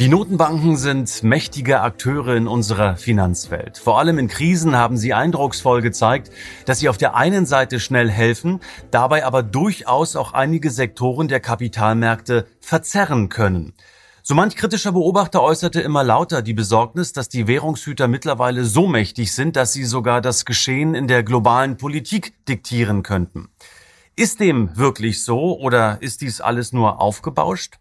Die Notenbanken sind mächtige Akteure in unserer Finanzwelt. Vor allem in Krisen haben sie eindrucksvoll gezeigt, dass sie auf der einen Seite schnell helfen, dabei aber durchaus auch einige Sektoren der Kapitalmärkte verzerren können. So manch kritischer Beobachter äußerte immer lauter die Besorgnis, dass die Währungshüter mittlerweile so mächtig sind, dass sie sogar das Geschehen in der globalen Politik diktieren könnten. Ist dem wirklich so oder ist dies alles nur aufgebauscht?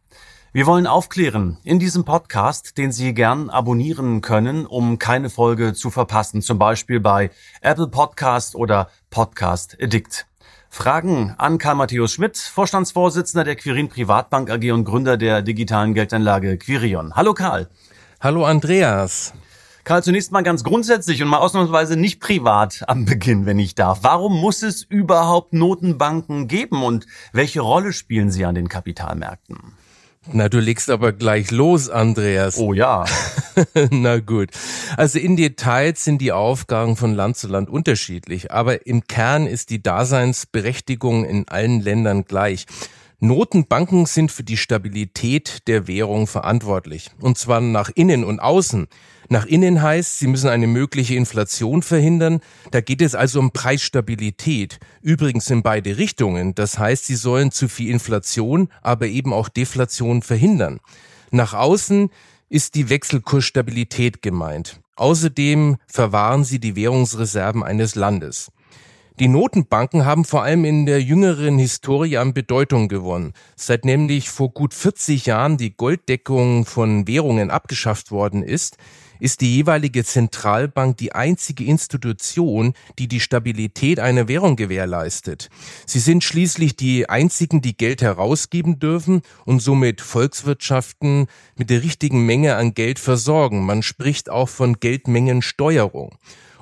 Wir wollen aufklären in diesem Podcast, den Sie gern abonnieren können, um keine Folge zu verpassen, zum Beispiel bei Apple Podcast oder Podcast Addict. Fragen an Karl Matthäus Schmidt, Vorstandsvorsitzender der Quirin Privatbank AG und Gründer der digitalen Geldanlage Quirion. Hallo Karl. Hallo Andreas. Karl, zunächst mal ganz grundsätzlich und mal ausnahmsweise nicht privat am Beginn, wenn ich darf. Warum muss es überhaupt Notenbanken geben und welche Rolle spielen sie an den Kapitalmärkten? Na, du legst aber gleich los, Andreas. Oh ja. Na gut. Also in Details sind die Aufgaben von Land zu Land unterschiedlich, aber im Kern ist die Daseinsberechtigung in allen Ländern gleich. Notenbanken sind für die Stabilität der Währung verantwortlich. Und zwar nach innen und außen. Nach innen heißt, sie müssen eine mögliche Inflation verhindern. Da geht es also um Preisstabilität. Übrigens in beide Richtungen. Das heißt, sie sollen zu viel Inflation, aber eben auch Deflation verhindern. Nach außen ist die Wechselkursstabilität gemeint. Außerdem verwahren sie die Währungsreserven eines Landes. Die Notenbanken haben vor allem in der jüngeren Historie an Bedeutung gewonnen. Seit nämlich vor gut 40 Jahren die Golddeckung von Währungen abgeschafft worden ist, ist die jeweilige Zentralbank die einzige Institution, die die Stabilität einer Währung gewährleistet. Sie sind schließlich die einzigen, die Geld herausgeben dürfen und somit Volkswirtschaften mit der richtigen Menge an Geld versorgen. Man spricht auch von Geldmengensteuerung.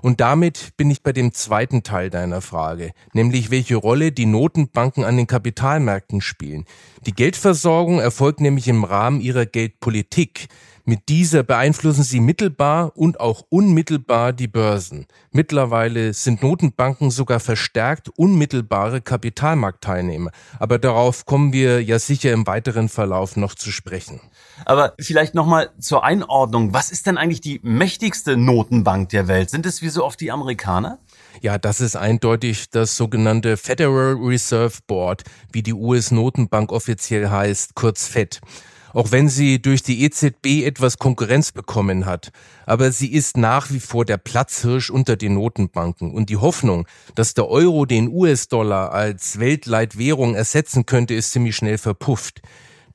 Und damit bin ich bei dem zweiten Teil deiner Frage, nämlich welche Rolle die Notenbanken an den Kapitalmärkten spielen. Die Geldversorgung erfolgt nämlich im Rahmen ihrer Geldpolitik. Mit dieser beeinflussen sie mittelbar und auch unmittelbar die Börsen. Mittlerweile sind Notenbanken sogar verstärkt unmittelbare Kapitalmarktteilnehmer. Aber darauf kommen wir ja sicher im weiteren Verlauf noch zu sprechen. Aber vielleicht nochmal zur Einordnung. Was ist denn eigentlich die mächtigste Notenbank der Welt? Sind es wie so oft die Amerikaner? Ja, das ist eindeutig das sogenannte Federal Reserve Board, wie die US-Notenbank offiziell heißt, kurz FED auch wenn sie durch die EZB etwas Konkurrenz bekommen hat. Aber sie ist nach wie vor der Platzhirsch unter den Notenbanken und die Hoffnung, dass der Euro den US-Dollar als Weltleitwährung ersetzen könnte, ist ziemlich schnell verpufft.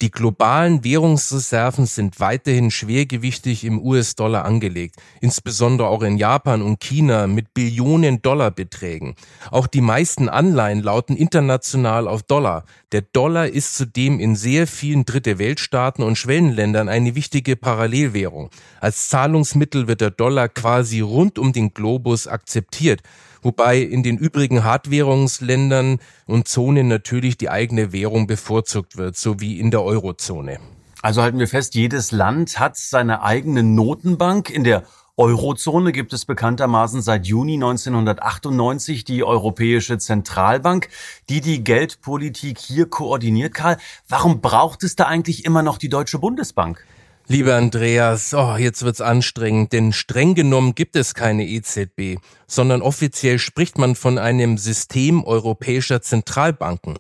Die globalen Währungsreserven sind weiterhin schwergewichtig im US-Dollar angelegt, insbesondere auch in Japan und China mit Billionen Dollarbeträgen. Auch die meisten Anleihen lauten international auf Dollar. Der Dollar ist zudem in sehr vielen Dritte Weltstaaten und Schwellenländern eine wichtige Parallelwährung. Als Zahlungsmittel wird der Dollar quasi rund um den Globus akzeptiert wobei in den übrigen Hartwährungsländern und Zonen natürlich die eigene Währung bevorzugt wird, so wie in der Eurozone. Also halten wir fest, jedes Land hat seine eigene Notenbank. In der Eurozone gibt es bekanntermaßen seit Juni 1998 die Europäische Zentralbank, die die Geldpolitik hier koordiniert. Karl, warum braucht es da eigentlich immer noch die Deutsche Bundesbank? Lieber Andreas, oh, jetzt wird's anstrengend, denn streng genommen gibt es keine EZB, sondern offiziell spricht man von einem System europäischer Zentralbanken.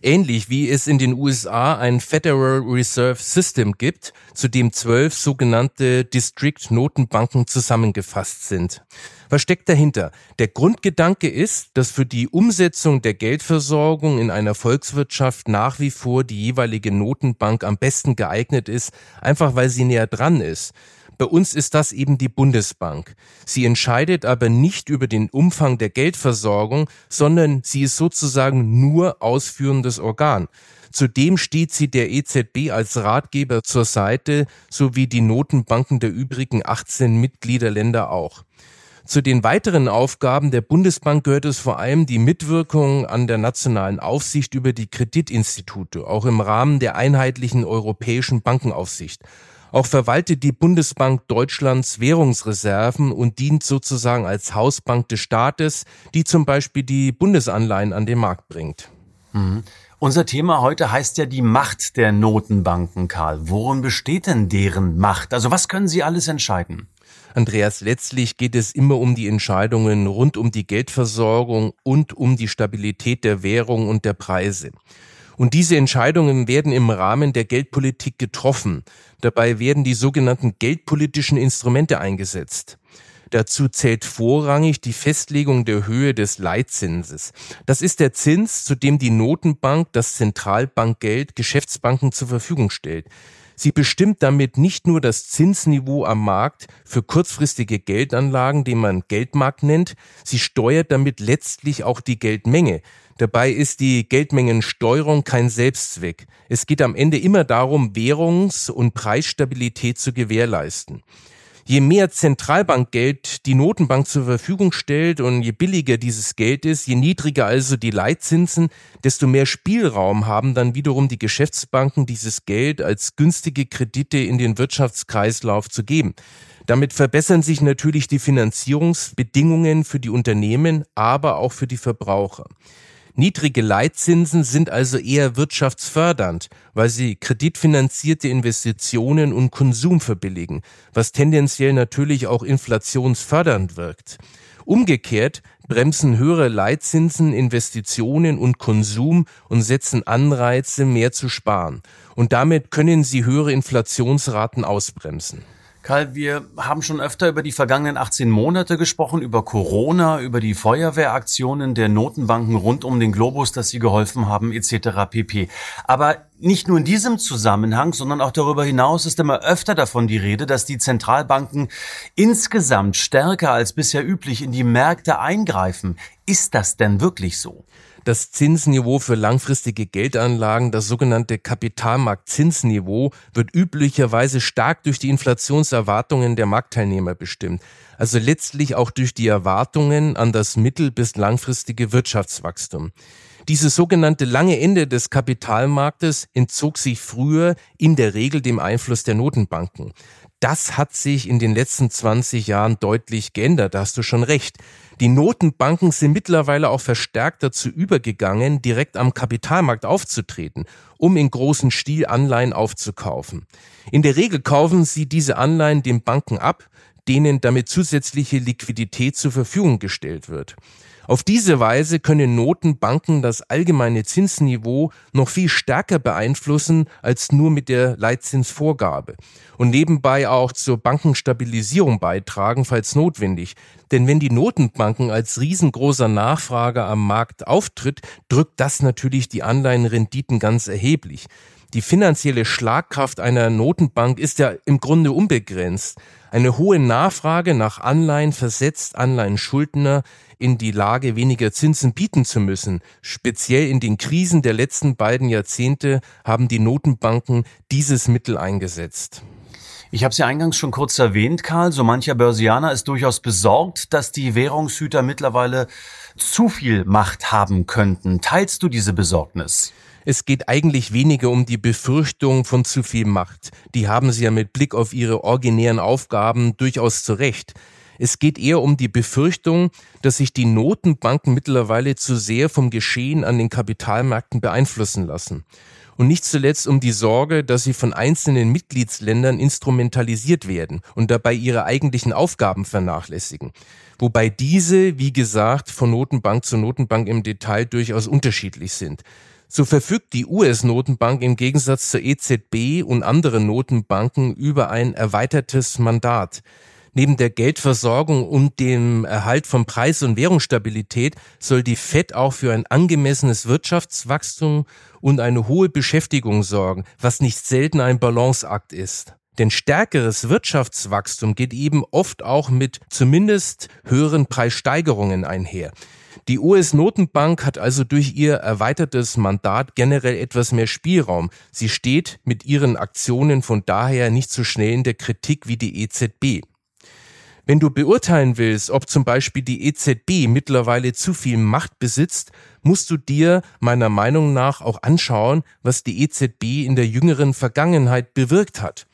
Ähnlich wie es in den USA ein Federal Reserve System gibt, zu dem zwölf sogenannte District Notenbanken zusammengefasst sind. Was steckt dahinter? Der Grundgedanke ist, dass für die Umsetzung der Geldversorgung in einer Volkswirtschaft nach wie vor die jeweilige Notenbank am besten geeignet ist, einfach weil sie näher dran ist. Bei uns ist das eben die Bundesbank. Sie entscheidet aber nicht über den Umfang der Geldversorgung, sondern sie ist sozusagen nur ausführendes Organ. Zudem steht sie der EZB als Ratgeber zur Seite, sowie die Notenbanken der übrigen 18 Mitgliederländer auch. Zu den weiteren Aufgaben der Bundesbank gehört es vor allem die Mitwirkung an der nationalen Aufsicht über die Kreditinstitute, auch im Rahmen der einheitlichen europäischen Bankenaufsicht. Auch verwaltet die Bundesbank Deutschlands Währungsreserven und dient sozusagen als Hausbank des Staates, die zum Beispiel die Bundesanleihen an den Markt bringt. Mhm. Unser Thema heute heißt ja die Macht der Notenbanken, Karl. Worin besteht denn deren Macht? Also was können sie alles entscheiden? Andreas, letztlich geht es immer um die Entscheidungen rund um die Geldversorgung und um die Stabilität der Währung und der Preise. Und diese Entscheidungen werden im Rahmen der Geldpolitik getroffen. Dabei werden die sogenannten geldpolitischen Instrumente eingesetzt. Dazu zählt vorrangig die Festlegung der Höhe des Leitzinses. Das ist der Zins, zu dem die Notenbank das Zentralbankgeld Geschäftsbanken zur Verfügung stellt. Sie bestimmt damit nicht nur das Zinsniveau am Markt für kurzfristige Geldanlagen, den man Geldmarkt nennt, sie steuert damit letztlich auch die Geldmenge. Dabei ist die Geldmengensteuerung kein Selbstzweck. Es geht am Ende immer darum, Währungs- und Preisstabilität zu gewährleisten. Je mehr Zentralbankgeld die Notenbank zur Verfügung stellt und je billiger dieses Geld ist, je niedriger also die Leitzinsen, desto mehr Spielraum haben dann wiederum die Geschäftsbanken, dieses Geld als günstige Kredite in den Wirtschaftskreislauf zu geben. Damit verbessern sich natürlich die Finanzierungsbedingungen für die Unternehmen, aber auch für die Verbraucher. Niedrige Leitzinsen sind also eher wirtschaftsfördernd, weil sie kreditfinanzierte Investitionen und Konsum verbilligen, was tendenziell natürlich auch inflationsfördernd wirkt. Umgekehrt bremsen höhere Leitzinsen Investitionen und Konsum und setzen Anreize, mehr zu sparen. Und damit können sie höhere Inflationsraten ausbremsen. Karl, wir haben schon öfter über die vergangenen 18 Monate gesprochen, über Corona, über die Feuerwehraktionen der Notenbanken rund um den Globus, dass sie geholfen haben, etc. pp. Aber nicht nur in diesem Zusammenhang, sondern auch darüber hinaus ist immer öfter davon die Rede, dass die Zentralbanken insgesamt stärker als bisher üblich in die Märkte eingreifen. Ist das denn wirklich so? Das Zinsniveau für langfristige Geldanlagen, das sogenannte Kapitalmarktzinsniveau, wird üblicherweise stark durch die Inflationserwartungen der Marktteilnehmer bestimmt. Also letztlich auch durch die Erwartungen an das mittel- bis langfristige Wirtschaftswachstum. Dieses sogenannte lange Ende des Kapitalmarktes entzog sich früher in der Regel dem Einfluss der Notenbanken. Das hat sich in den letzten 20 Jahren deutlich geändert, da hast du schon recht. Die Notenbanken sind mittlerweile auch verstärkt dazu übergegangen, direkt am Kapitalmarkt aufzutreten, um in großen Stil Anleihen aufzukaufen. In der Regel kaufen sie diese Anleihen den Banken ab, denen damit zusätzliche Liquidität zur Verfügung gestellt wird. Auf diese Weise können Notenbanken das allgemeine Zinsniveau noch viel stärker beeinflussen als nur mit der Leitzinsvorgabe und nebenbei auch zur Bankenstabilisierung beitragen, falls notwendig. Denn wenn die Notenbanken als riesengroßer Nachfrager am Markt auftritt, drückt das natürlich die Anleihenrenditen ganz erheblich. Die finanzielle Schlagkraft einer Notenbank ist ja im Grunde unbegrenzt. Eine hohe Nachfrage nach Anleihen versetzt Anleihenschuldner in die Lage, weniger Zinsen bieten zu müssen. Speziell in den Krisen der letzten beiden Jahrzehnte haben die Notenbanken dieses Mittel eingesetzt. Ich habe es ja eingangs schon kurz erwähnt, Karl. So mancher Börsianer ist durchaus besorgt, dass die Währungshüter mittlerweile zu viel Macht haben könnten. Teilst du diese Besorgnis? Es geht eigentlich weniger um die Befürchtung von zu viel Macht. Die haben sie ja mit Blick auf ihre originären Aufgaben durchaus zurecht. Es geht eher um die Befürchtung, dass sich die Notenbanken mittlerweile zu sehr vom Geschehen an den Kapitalmärkten beeinflussen lassen. Und nicht zuletzt um die Sorge, dass sie von einzelnen Mitgliedsländern instrumentalisiert werden und dabei ihre eigentlichen Aufgaben vernachlässigen. Wobei diese, wie gesagt, von Notenbank zu Notenbank im Detail durchaus unterschiedlich sind. So verfügt die US-Notenbank im Gegensatz zur EZB und anderen Notenbanken über ein erweitertes Mandat. Neben der Geldversorgung und dem Erhalt von Preis- und Währungsstabilität soll die Fed auch für ein angemessenes Wirtschaftswachstum und eine hohe Beschäftigung sorgen, was nicht selten ein Balanceakt ist. Denn stärkeres Wirtschaftswachstum geht eben oft auch mit zumindest höheren Preissteigerungen einher. Die US-Notenbank hat also durch ihr erweitertes Mandat generell etwas mehr Spielraum. Sie steht mit ihren Aktionen von daher nicht so schnell in der Kritik wie die EZB. Wenn du beurteilen willst, ob zum Beispiel die EZB mittlerweile zu viel Macht besitzt, musst du dir meiner Meinung nach auch anschauen, was die EZB in der jüngeren Vergangenheit bewirkt hat.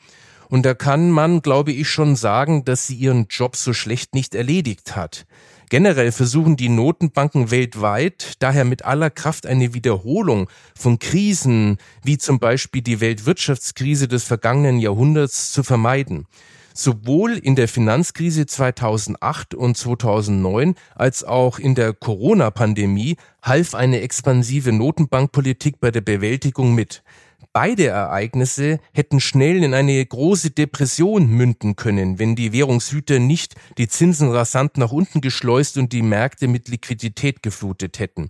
Und da kann man, glaube ich, schon sagen, dass sie ihren Job so schlecht nicht erledigt hat. Generell versuchen die Notenbanken weltweit daher mit aller Kraft eine Wiederholung von Krisen, wie zum Beispiel die Weltwirtschaftskrise des vergangenen Jahrhunderts, zu vermeiden. Sowohl in der Finanzkrise 2008 und 2009 als auch in der Corona-Pandemie half eine expansive Notenbankpolitik bei der Bewältigung mit. Beide Ereignisse hätten schnell in eine große Depression münden können, wenn die Währungshüter nicht die Zinsen rasant nach unten geschleust und die Märkte mit Liquidität geflutet hätten.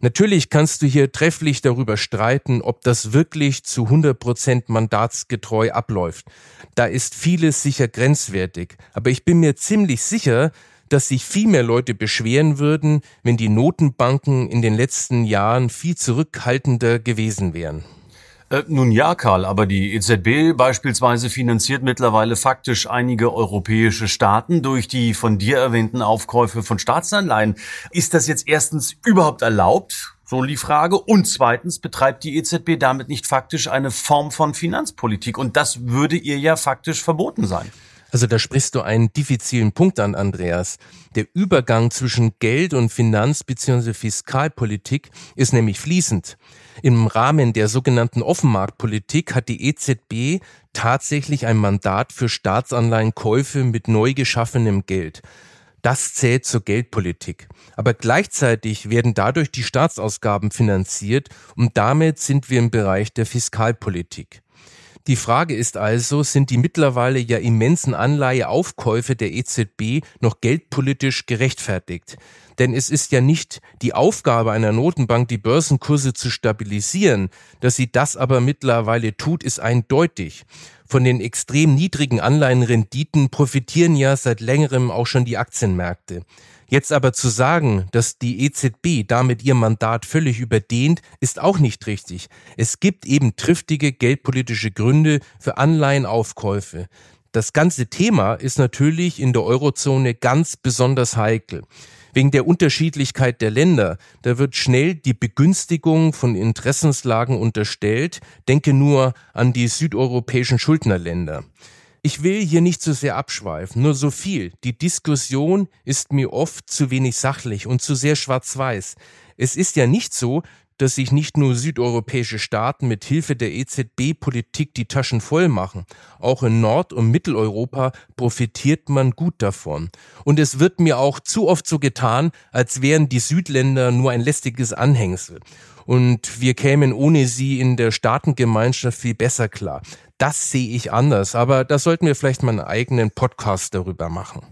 Natürlich kannst du hier trefflich darüber streiten, ob das wirklich zu 100 Prozent mandatsgetreu abläuft. Da ist vieles sicher grenzwertig. Aber ich bin mir ziemlich sicher, dass sich viel mehr Leute beschweren würden, wenn die Notenbanken in den letzten Jahren viel zurückhaltender gewesen wären. Äh, nun ja, Karl, aber die EZB beispielsweise finanziert mittlerweile faktisch einige europäische Staaten durch die von dir erwähnten Aufkäufe von Staatsanleihen. Ist das jetzt erstens überhaupt erlaubt? So die Frage. Und zweitens betreibt die EZB damit nicht faktisch eine Form von Finanzpolitik. Und das würde ihr ja faktisch verboten sein. Also da sprichst du einen diffizilen Punkt an, Andreas. Der Übergang zwischen Geld- und Finanz- bzw. Fiskalpolitik ist nämlich fließend. Im Rahmen der sogenannten Offenmarktpolitik hat die EZB tatsächlich ein Mandat für Staatsanleihenkäufe mit neu geschaffenem Geld. Das zählt zur Geldpolitik. Aber gleichzeitig werden dadurch die Staatsausgaben finanziert und damit sind wir im Bereich der Fiskalpolitik. Die Frage ist also, sind die mittlerweile ja immensen Anleiheaufkäufe der EZB noch geldpolitisch gerechtfertigt? Denn es ist ja nicht die Aufgabe einer Notenbank, die Börsenkurse zu stabilisieren. Dass sie das aber mittlerweile tut, ist eindeutig. Von den extrem niedrigen Anleihenrenditen profitieren ja seit längerem auch schon die Aktienmärkte. Jetzt aber zu sagen, dass die EZB damit ihr Mandat völlig überdehnt, ist auch nicht richtig. Es gibt eben triftige geldpolitische Gründe für Anleihenaufkäufe. Das ganze Thema ist natürlich in der Eurozone ganz besonders heikel. Wegen der Unterschiedlichkeit der Länder, da wird schnell die Begünstigung von Interessenslagen unterstellt. Denke nur an die südeuropäischen Schuldnerländer. Ich will hier nicht so sehr abschweifen, nur so viel. Die Diskussion ist mir oft zu wenig sachlich und zu sehr schwarz-weiß. Es ist ja nicht so, dass sich nicht nur südeuropäische Staaten mit Hilfe der EZB-Politik die Taschen voll machen. Auch in Nord- und Mitteleuropa profitiert man gut davon. Und es wird mir auch zu oft so getan, als wären die Südländer nur ein lästiges Anhängsel. Und wir kämen ohne sie in der Staatengemeinschaft viel besser klar. Das sehe ich anders, aber da sollten wir vielleicht mal einen eigenen Podcast darüber machen.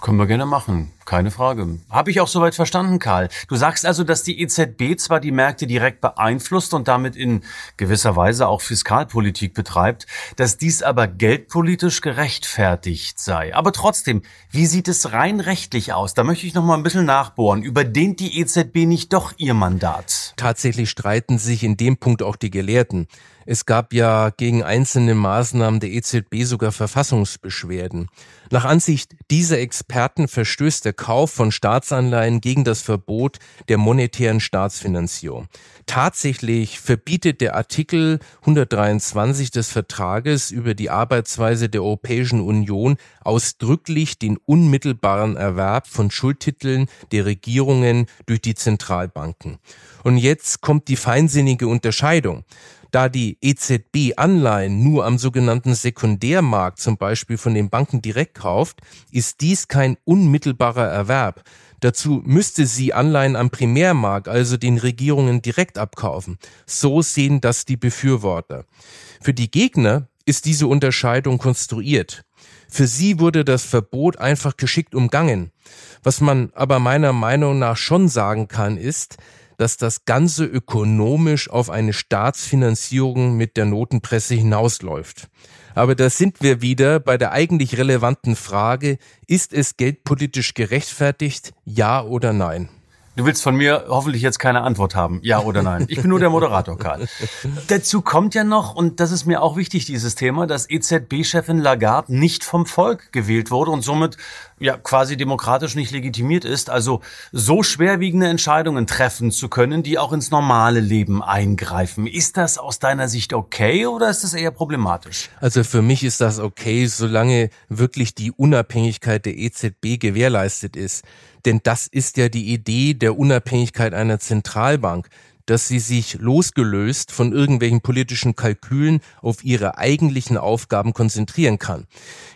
Können wir gerne machen, keine Frage. Habe ich auch soweit verstanden, Karl. Du sagst also, dass die EZB zwar die Märkte direkt beeinflusst und damit in gewisser Weise auch Fiskalpolitik betreibt, dass dies aber geldpolitisch gerechtfertigt sei. Aber trotzdem, wie sieht es rein rechtlich aus? Da möchte ich noch mal ein bisschen nachbohren. Überdehnt die EZB nicht doch ihr Mandat? Tatsächlich streiten sich in dem Punkt auch die Gelehrten. Es gab ja gegen einzelne Maßnahmen der EZB sogar Verfassungsbeschwerden. Nach Ansicht dieser Experten verstößt der Kauf von Staatsanleihen gegen das Verbot der monetären Staatsfinanzierung. Tatsächlich verbietet der Artikel 123 des Vertrages über die Arbeitsweise der Europäischen Union ausdrücklich den unmittelbaren Erwerb von Schuldtiteln der Regierungen durch die Zentralbanken. Und jetzt kommt die feinsinnige Unterscheidung. Da die EZB Anleihen nur am sogenannten Sekundärmarkt zum Beispiel von den Banken direkt kauft, ist dies kein unmittelbarer Erwerb. Dazu müsste sie Anleihen am Primärmarkt, also den Regierungen direkt abkaufen. So sehen das die Befürworter. Für die Gegner ist diese Unterscheidung konstruiert. Für sie wurde das Verbot einfach geschickt umgangen. Was man aber meiner Meinung nach schon sagen kann, ist, dass das Ganze ökonomisch auf eine Staatsfinanzierung mit der Notenpresse hinausläuft. Aber da sind wir wieder bei der eigentlich relevanten Frage, ist es geldpolitisch gerechtfertigt, ja oder nein? Du willst von mir hoffentlich jetzt keine Antwort haben, ja oder nein. Ich bin nur der Moderator, Karl. Dazu kommt ja noch, und das ist mir auch wichtig, dieses Thema, dass EZB-Chefin Lagarde nicht vom Volk gewählt wurde und somit ja quasi demokratisch nicht legitimiert ist, also so schwerwiegende Entscheidungen treffen zu können, die auch ins normale Leben eingreifen. Ist das aus deiner Sicht okay oder ist das eher problematisch? Also für mich ist das okay, solange wirklich die Unabhängigkeit der EZB gewährleistet ist. Denn das ist ja die Idee der Unabhängigkeit einer Zentralbank dass sie sich losgelöst von irgendwelchen politischen Kalkülen auf ihre eigentlichen Aufgaben konzentrieren kann.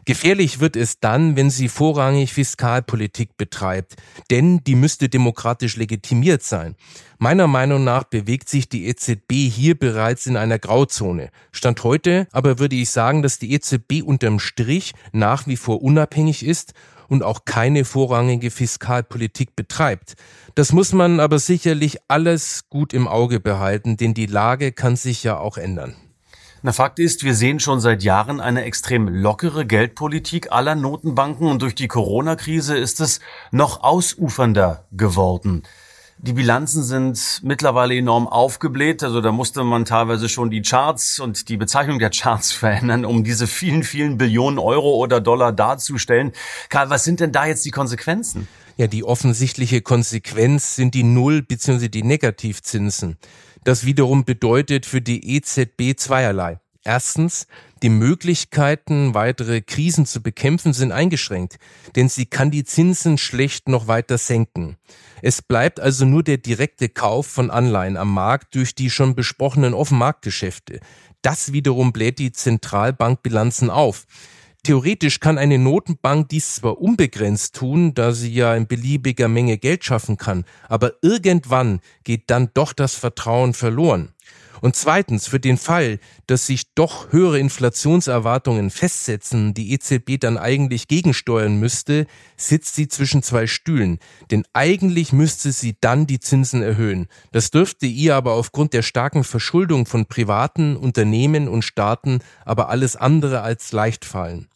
Gefährlich wird es dann, wenn sie vorrangig Fiskalpolitik betreibt, denn die müsste demokratisch legitimiert sein. Meiner Meinung nach bewegt sich die EZB hier bereits in einer Grauzone. Stand heute aber würde ich sagen, dass die EZB unterm Strich nach wie vor unabhängig ist und auch keine vorrangige Fiskalpolitik betreibt. Das muss man aber sicherlich alles gut im Auge behalten, denn die Lage kann sich ja auch ändern. Na, Fakt ist, wir sehen schon seit Jahren eine extrem lockere Geldpolitik aller Notenbanken und durch die Corona-Krise ist es noch ausufernder geworden. Die Bilanzen sind mittlerweile enorm aufgebläht. Also da musste man teilweise schon die Charts und die Bezeichnung der Charts verändern, um diese vielen, vielen Billionen Euro oder Dollar darzustellen. Karl, was sind denn da jetzt die Konsequenzen? Ja, die offensichtliche Konsequenz sind die Null- bzw. die Negativzinsen. Das wiederum bedeutet für die EZB zweierlei. Erstens, die Möglichkeiten, weitere Krisen zu bekämpfen, sind eingeschränkt, denn sie kann die Zinsen schlecht noch weiter senken. Es bleibt also nur der direkte Kauf von Anleihen am Markt durch die schon besprochenen Offenmarktgeschäfte. Das wiederum bläht die Zentralbankbilanzen auf. Theoretisch kann eine Notenbank dies zwar unbegrenzt tun, da sie ja in beliebiger Menge Geld schaffen kann, aber irgendwann geht dann doch das Vertrauen verloren. Und zweitens, für den Fall, dass sich doch höhere Inflationserwartungen festsetzen, die EZB dann eigentlich gegensteuern müsste, sitzt sie zwischen zwei Stühlen. Denn eigentlich müsste sie dann die Zinsen erhöhen. Das dürfte ihr aber aufgrund der starken Verschuldung von privaten Unternehmen und Staaten aber alles andere als leicht fallen.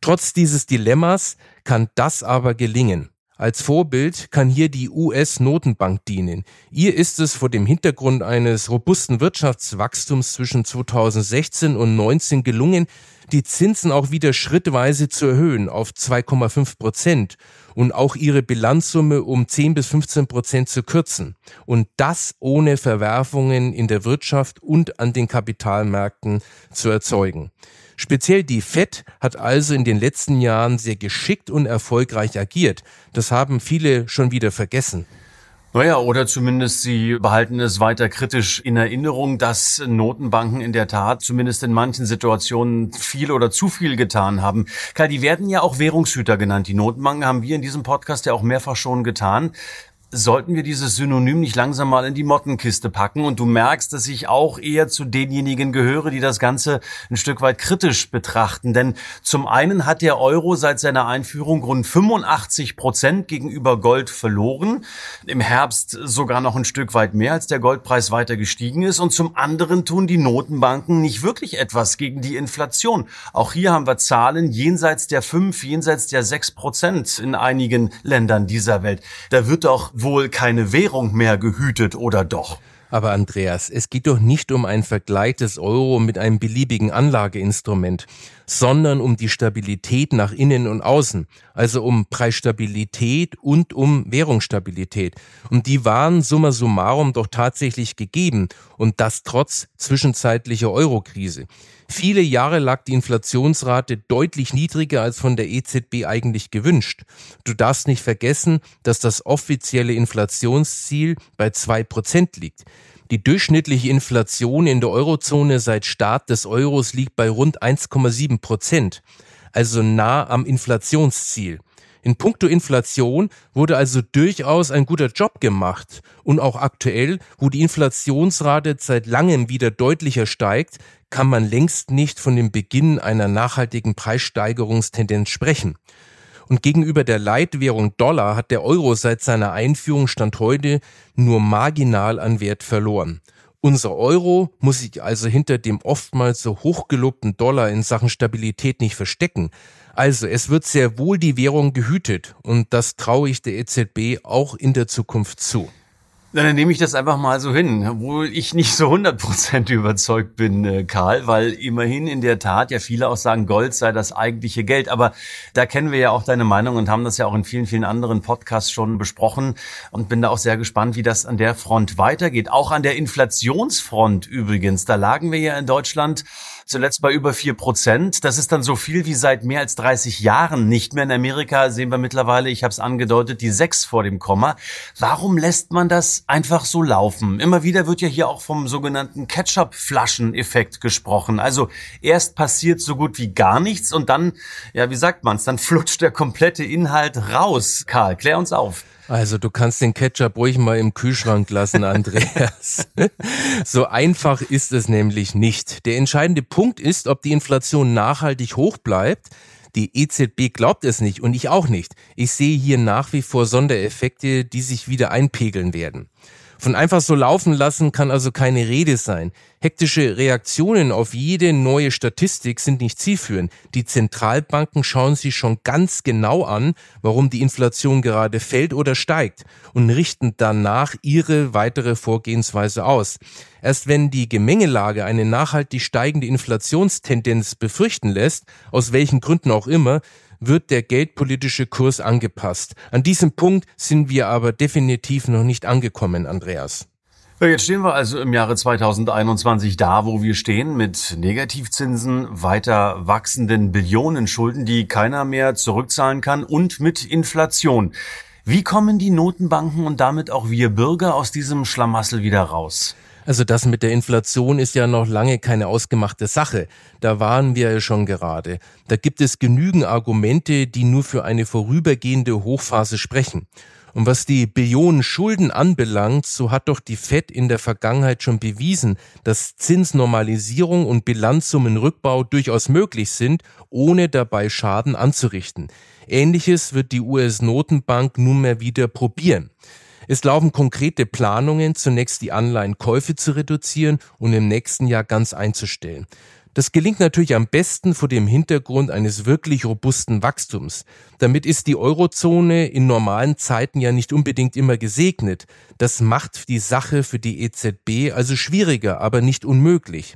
Trotz dieses Dilemmas kann das aber gelingen. Als Vorbild kann hier die US-Notenbank dienen. Ihr ist es vor dem Hintergrund eines robusten Wirtschaftswachstums zwischen 2016 und 2019 gelungen, die Zinsen auch wieder schrittweise zu erhöhen auf 2,5 Prozent und auch ihre Bilanzsumme um 10 bis 15 Prozent zu kürzen. Und das ohne Verwerfungen in der Wirtschaft und an den Kapitalmärkten zu erzeugen. Speziell die FED hat also in den letzten Jahren sehr geschickt und erfolgreich agiert. Das haben viele schon wieder vergessen. Naja, oder zumindest sie behalten es weiter kritisch in Erinnerung, dass Notenbanken in der Tat zumindest in manchen Situationen viel oder zu viel getan haben. Kai, die werden ja auch Währungshüter genannt. Die Notenbanken haben wir in diesem Podcast ja auch mehrfach schon getan sollten wir dieses Synonym nicht langsam mal in die Mottenkiste packen und du merkst, dass ich auch eher zu denjenigen gehöre, die das Ganze ein Stück weit kritisch betrachten. Denn zum einen hat der Euro seit seiner Einführung rund 85 Prozent gegenüber Gold verloren. Im Herbst sogar noch ein Stück weit mehr, als der Goldpreis weiter gestiegen ist. Und zum anderen tun die Notenbanken nicht wirklich etwas gegen die Inflation. Auch hier haben wir Zahlen jenseits der 5, jenseits der 6 Prozent in einigen Ländern dieser Welt. Da wird doch wohl keine Währung mehr gehütet, oder doch? Aber Andreas, es geht doch nicht um einen Vergleich des Euro mit einem beliebigen Anlageinstrument, sondern um die Stabilität nach innen und außen, also um Preisstabilität und um Währungsstabilität. Und die waren summa summarum doch tatsächlich gegeben und das trotz zwischenzeitlicher Eurokrise. Viele Jahre lag die Inflationsrate deutlich niedriger als von der EZB eigentlich gewünscht. Du darfst nicht vergessen, dass das offizielle Inflationsziel bei zwei Prozent liegt. Die durchschnittliche Inflation in der Eurozone seit Start des Euros liegt bei rund 1,7 Prozent, also nah am Inflationsziel. In puncto Inflation wurde also durchaus ein guter Job gemacht. Und auch aktuell, wo die Inflationsrate seit langem wieder deutlicher steigt, kann man längst nicht von dem Beginn einer nachhaltigen Preissteigerungstendenz sprechen. Und gegenüber der Leitwährung Dollar hat der Euro seit seiner Einführung Stand heute nur marginal an Wert verloren. Unser Euro muss sich also hinter dem oftmals so hochgelobten Dollar in Sachen Stabilität nicht verstecken. Also es wird sehr wohl die Währung gehütet und das traue ich der EZB auch in der Zukunft zu. Dann nehme ich das einfach mal so hin, obwohl ich nicht so 100% überzeugt bin, äh, Karl, weil immerhin in der Tat ja viele auch sagen, Gold sei das eigentliche Geld. Aber da kennen wir ja auch deine Meinung und haben das ja auch in vielen, vielen anderen Podcasts schon besprochen und bin da auch sehr gespannt, wie das an der Front weitergeht. Auch an der Inflationsfront übrigens. Da lagen wir ja in Deutschland zuletzt bei über vier Prozent. Das ist dann so viel wie seit mehr als 30 Jahren nicht mehr. In Amerika sehen wir mittlerweile, ich habe es angedeutet, die sechs vor dem Komma. Warum lässt man das einfach so laufen? Immer wieder wird ja hier auch vom sogenannten Ketchup-Flaschen-Effekt gesprochen. Also erst passiert so gut wie gar nichts und dann, ja, wie sagt man's, dann flutscht der komplette Inhalt raus. Karl, klär uns auf. Also du kannst den Ketchup ruhig mal im Kühlschrank lassen, Andreas. so einfach ist es nämlich nicht. Der entscheidende Punkt ist, ob die Inflation nachhaltig hoch bleibt. Die EZB glaubt es nicht und ich auch nicht. Ich sehe hier nach wie vor Sondereffekte, die sich wieder einpegeln werden. Von einfach so laufen lassen kann also keine Rede sein. Hektische Reaktionen auf jede neue Statistik sind nicht zielführend. Die Zentralbanken schauen sich schon ganz genau an, warum die Inflation gerade fällt oder steigt und richten danach ihre weitere Vorgehensweise aus. Erst wenn die Gemengelage eine nachhaltig steigende Inflationstendenz befürchten lässt, aus welchen Gründen auch immer, wird der geldpolitische Kurs angepasst. An diesem Punkt sind wir aber definitiv noch nicht angekommen, Andreas. Jetzt stehen wir also im Jahre 2021 da, wo wir stehen, mit Negativzinsen, weiter wachsenden Billionenschulden, die keiner mehr zurückzahlen kann und mit Inflation. Wie kommen die Notenbanken und damit auch wir Bürger aus diesem Schlamassel wieder raus? Also das mit der Inflation ist ja noch lange keine ausgemachte Sache. Da waren wir ja schon gerade. Da gibt es genügend Argumente, die nur für eine vorübergehende Hochphase sprechen. Und was die Billionen Schulden anbelangt, so hat doch die Fed in der Vergangenheit schon bewiesen, dass Zinsnormalisierung und Bilanzsummenrückbau durchaus möglich sind, ohne dabei Schaden anzurichten. Ähnliches wird die US-Notenbank nunmehr wieder probieren. Es laufen konkrete Planungen, zunächst die Anleihenkäufe zu reduzieren und im nächsten Jahr ganz einzustellen. Das gelingt natürlich am besten vor dem Hintergrund eines wirklich robusten Wachstums. Damit ist die Eurozone in normalen Zeiten ja nicht unbedingt immer gesegnet. Das macht die Sache für die EZB also schwieriger, aber nicht unmöglich.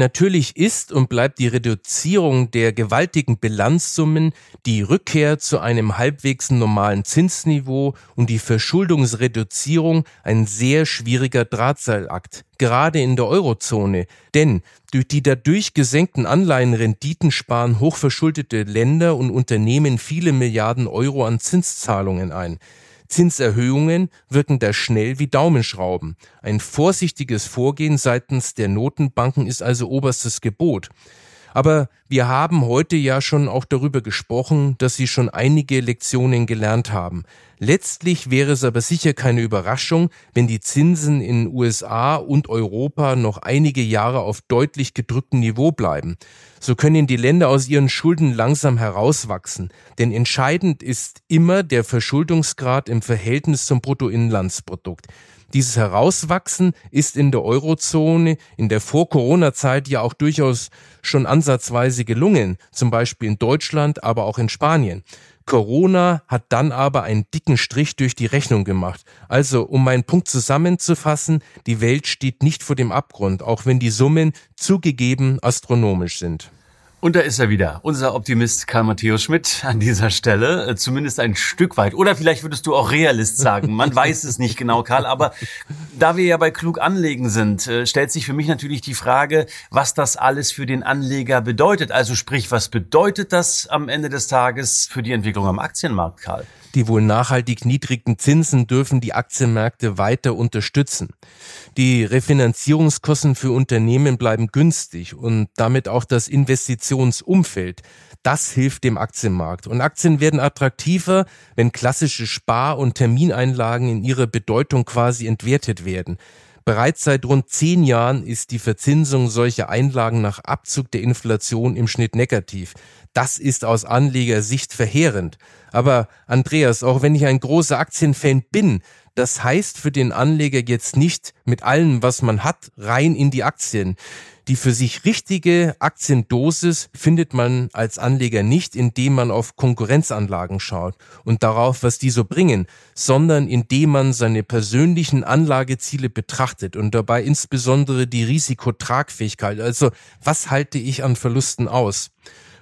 Natürlich ist und bleibt die Reduzierung der gewaltigen Bilanzsummen, die Rückkehr zu einem halbwegs normalen Zinsniveau und die Verschuldungsreduzierung ein sehr schwieriger Drahtseilakt, gerade in der Eurozone. Denn durch die dadurch gesenkten Anleihenrenditen sparen hochverschuldete Länder und Unternehmen viele Milliarden Euro an Zinszahlungen ein. Zinserhöhungen wirken da schnell wie Daumenschrauben. Ein vorsichtiges Vorgehen seitens der Notenbanken ist also oberstes Gebot. Aber wir haben heute ja schon auch darüber gesprochen, dass Sie schon einige Lektionen gelernt haben. Letztlich wäre es aber sicher keine Überraschung, wenn die Zinsen in USA und Europa noch einige Jahre auf deutlich gedrücktem Niveau bleiben. So können die Länder aus ihren Schulden langsam herauswachsen. Denn entscheidend ist immer der Verschuldungsgrad im Verhältnis zum Bruttoinlandsprodukt. Dieses Herauswachsen ist in der Eurozone in der Vor-Corona-Zeit ja auch durchaus schon ansatzweise gelungen, zum Beispiel in Deutschland, aber auch in Spanien. Corona hat dann aber einen dicken Strich durch die Rechnung gemacht. Also, um meinen Punkt zusammenzufassen, die Welt steht nicht vor dem Abgrund, auch wenn die Summen zugegeben astronomisch sind. Und da ist er wieder, unser Optimist Karl Matthäus Schmidt an dieser Stelle, äh, zumindest ein Stück weit. Oder vielleicht würdest du auch Realist sagen. Man weiß es nicht genau, Karl. Aber da wir ja bei klug anlegen sind, äh, stellt sich für mich natürlich die Frage, was das alles für den Anleger bedeutet. Also sprich, was bedeutet das am Ende des Tages für die Entwicklung am Aktienmarkt, Karl? Die wohl nachhaltig niedrigen Zinsen dürfen die Aktienmärkte weiter unterstützen. Die Refinanzierungskosten für Unternehmen bleiben günstig und damit auch das Investitionsumfeld. Das hilft dem Aktienmarkt. Und Aktien werden attraktiver, wenn klassische Spar- und Termineinlagen in ihrer Bedeutung quasi entwertet werden. Bereits seit rund zehn Jahren ist die Verzinsung solcher Einlagen nach Abzug der Inflation im Schnitt negativ. Das ist aus Anlegersicht verheerend. Aber Andreas, auch wenn ich ein großer Aktienfan bin, das heißt für den Anleger jetzt nicht mit allem, was man hat, rein in die Aktien. Die für sich richtige Aktiendosis findet man als Anleger nicht, indem man auf Konkurrenzanlagen schaut und darauf, was die so bringen, sondern indem man seine persönlichen Anlageziele betrachtet und dabei insbesondere die Risikotragfähigkeit. Also was halte ich an Verlusten aus?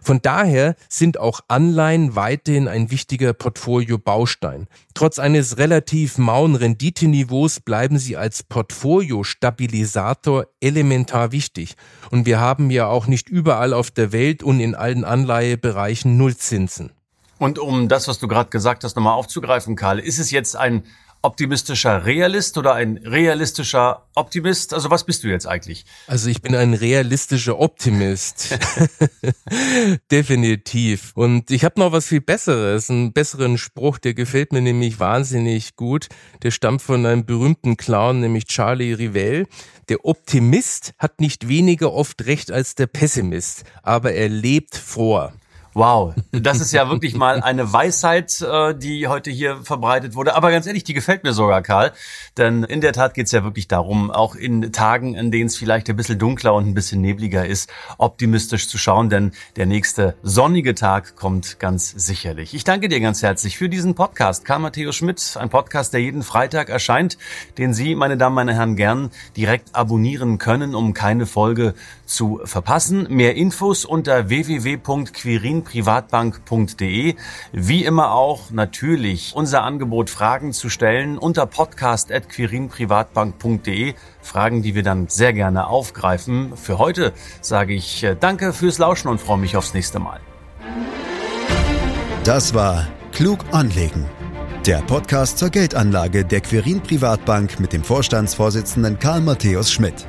Von daher sind auch Anleihen weiterhin ein wichtiger Portfolio-Baustein. Trotz eines relativ mauen Renditeniveaus bleiben sie als Portfolio-Stabilisator elementar wichtig. Und wir haben ja auch nicht überall auf der Welt und in allen Anleihebereichen Nullzinsen. Und um das, was du gerade gesagt hast, nochmal aufzugreifen, Karl, ist es jetzt ein optimistischer Realist oder ein realistischer Optimist? Also was bist du jetzt eigentlich? Also ich bin ein realistischer Optimist. Definitiv. Und ich habe noch was viel Besseres, einen besseren Spruch, der gefällt mir nämlich wahnsinnig gut. Der stammt von einem berühmten Clown, nämlich Charlie Rivell. Der Optimist hat nicht weniger oft recht als der Pessimist, aber er lebt vor. Wow, das ist ja wirklich mal eine Weisheit, äh, die heute hier verbreitet wurde. Aber ganz ehrlich, die gefällt mir sogar, Karl. Denn in der Tat geht es ja wirklich darum, auch in Tagen, in denen es vielleicht ein bisschen dunkler und ein bisschen nebliger ist, optimistisch zu schauen. Denn der nächste sonnige Tag kommt ganz sicherlich. Ich danke dir ganz herzlich für diesen Podcast. Karl Matthäus Schmidt, ein Podcast, der jeden Freitag erscheint, den Sie, meine Damen, meine Herren, gern direkt abonnieren können, um keine Folge zu verpassen. Mehr Infos unter www.quirin privatbank.de. Wie immer auch natürlich unser Angebot, Fragen zu stellen unter podcast.quirinprivatbank.de. Fragen, die wir dann sehr gerne aufgreifen. Für heute sage ich äh, Danke fürs Lauschen und freue mich aufs nächste Mal. Das war Klug anlegen. Der Podcast zur Geldanlage der Quirin Privatbank mit dem Vorstandsvorsitzenden Karl Matthäus Schmidt.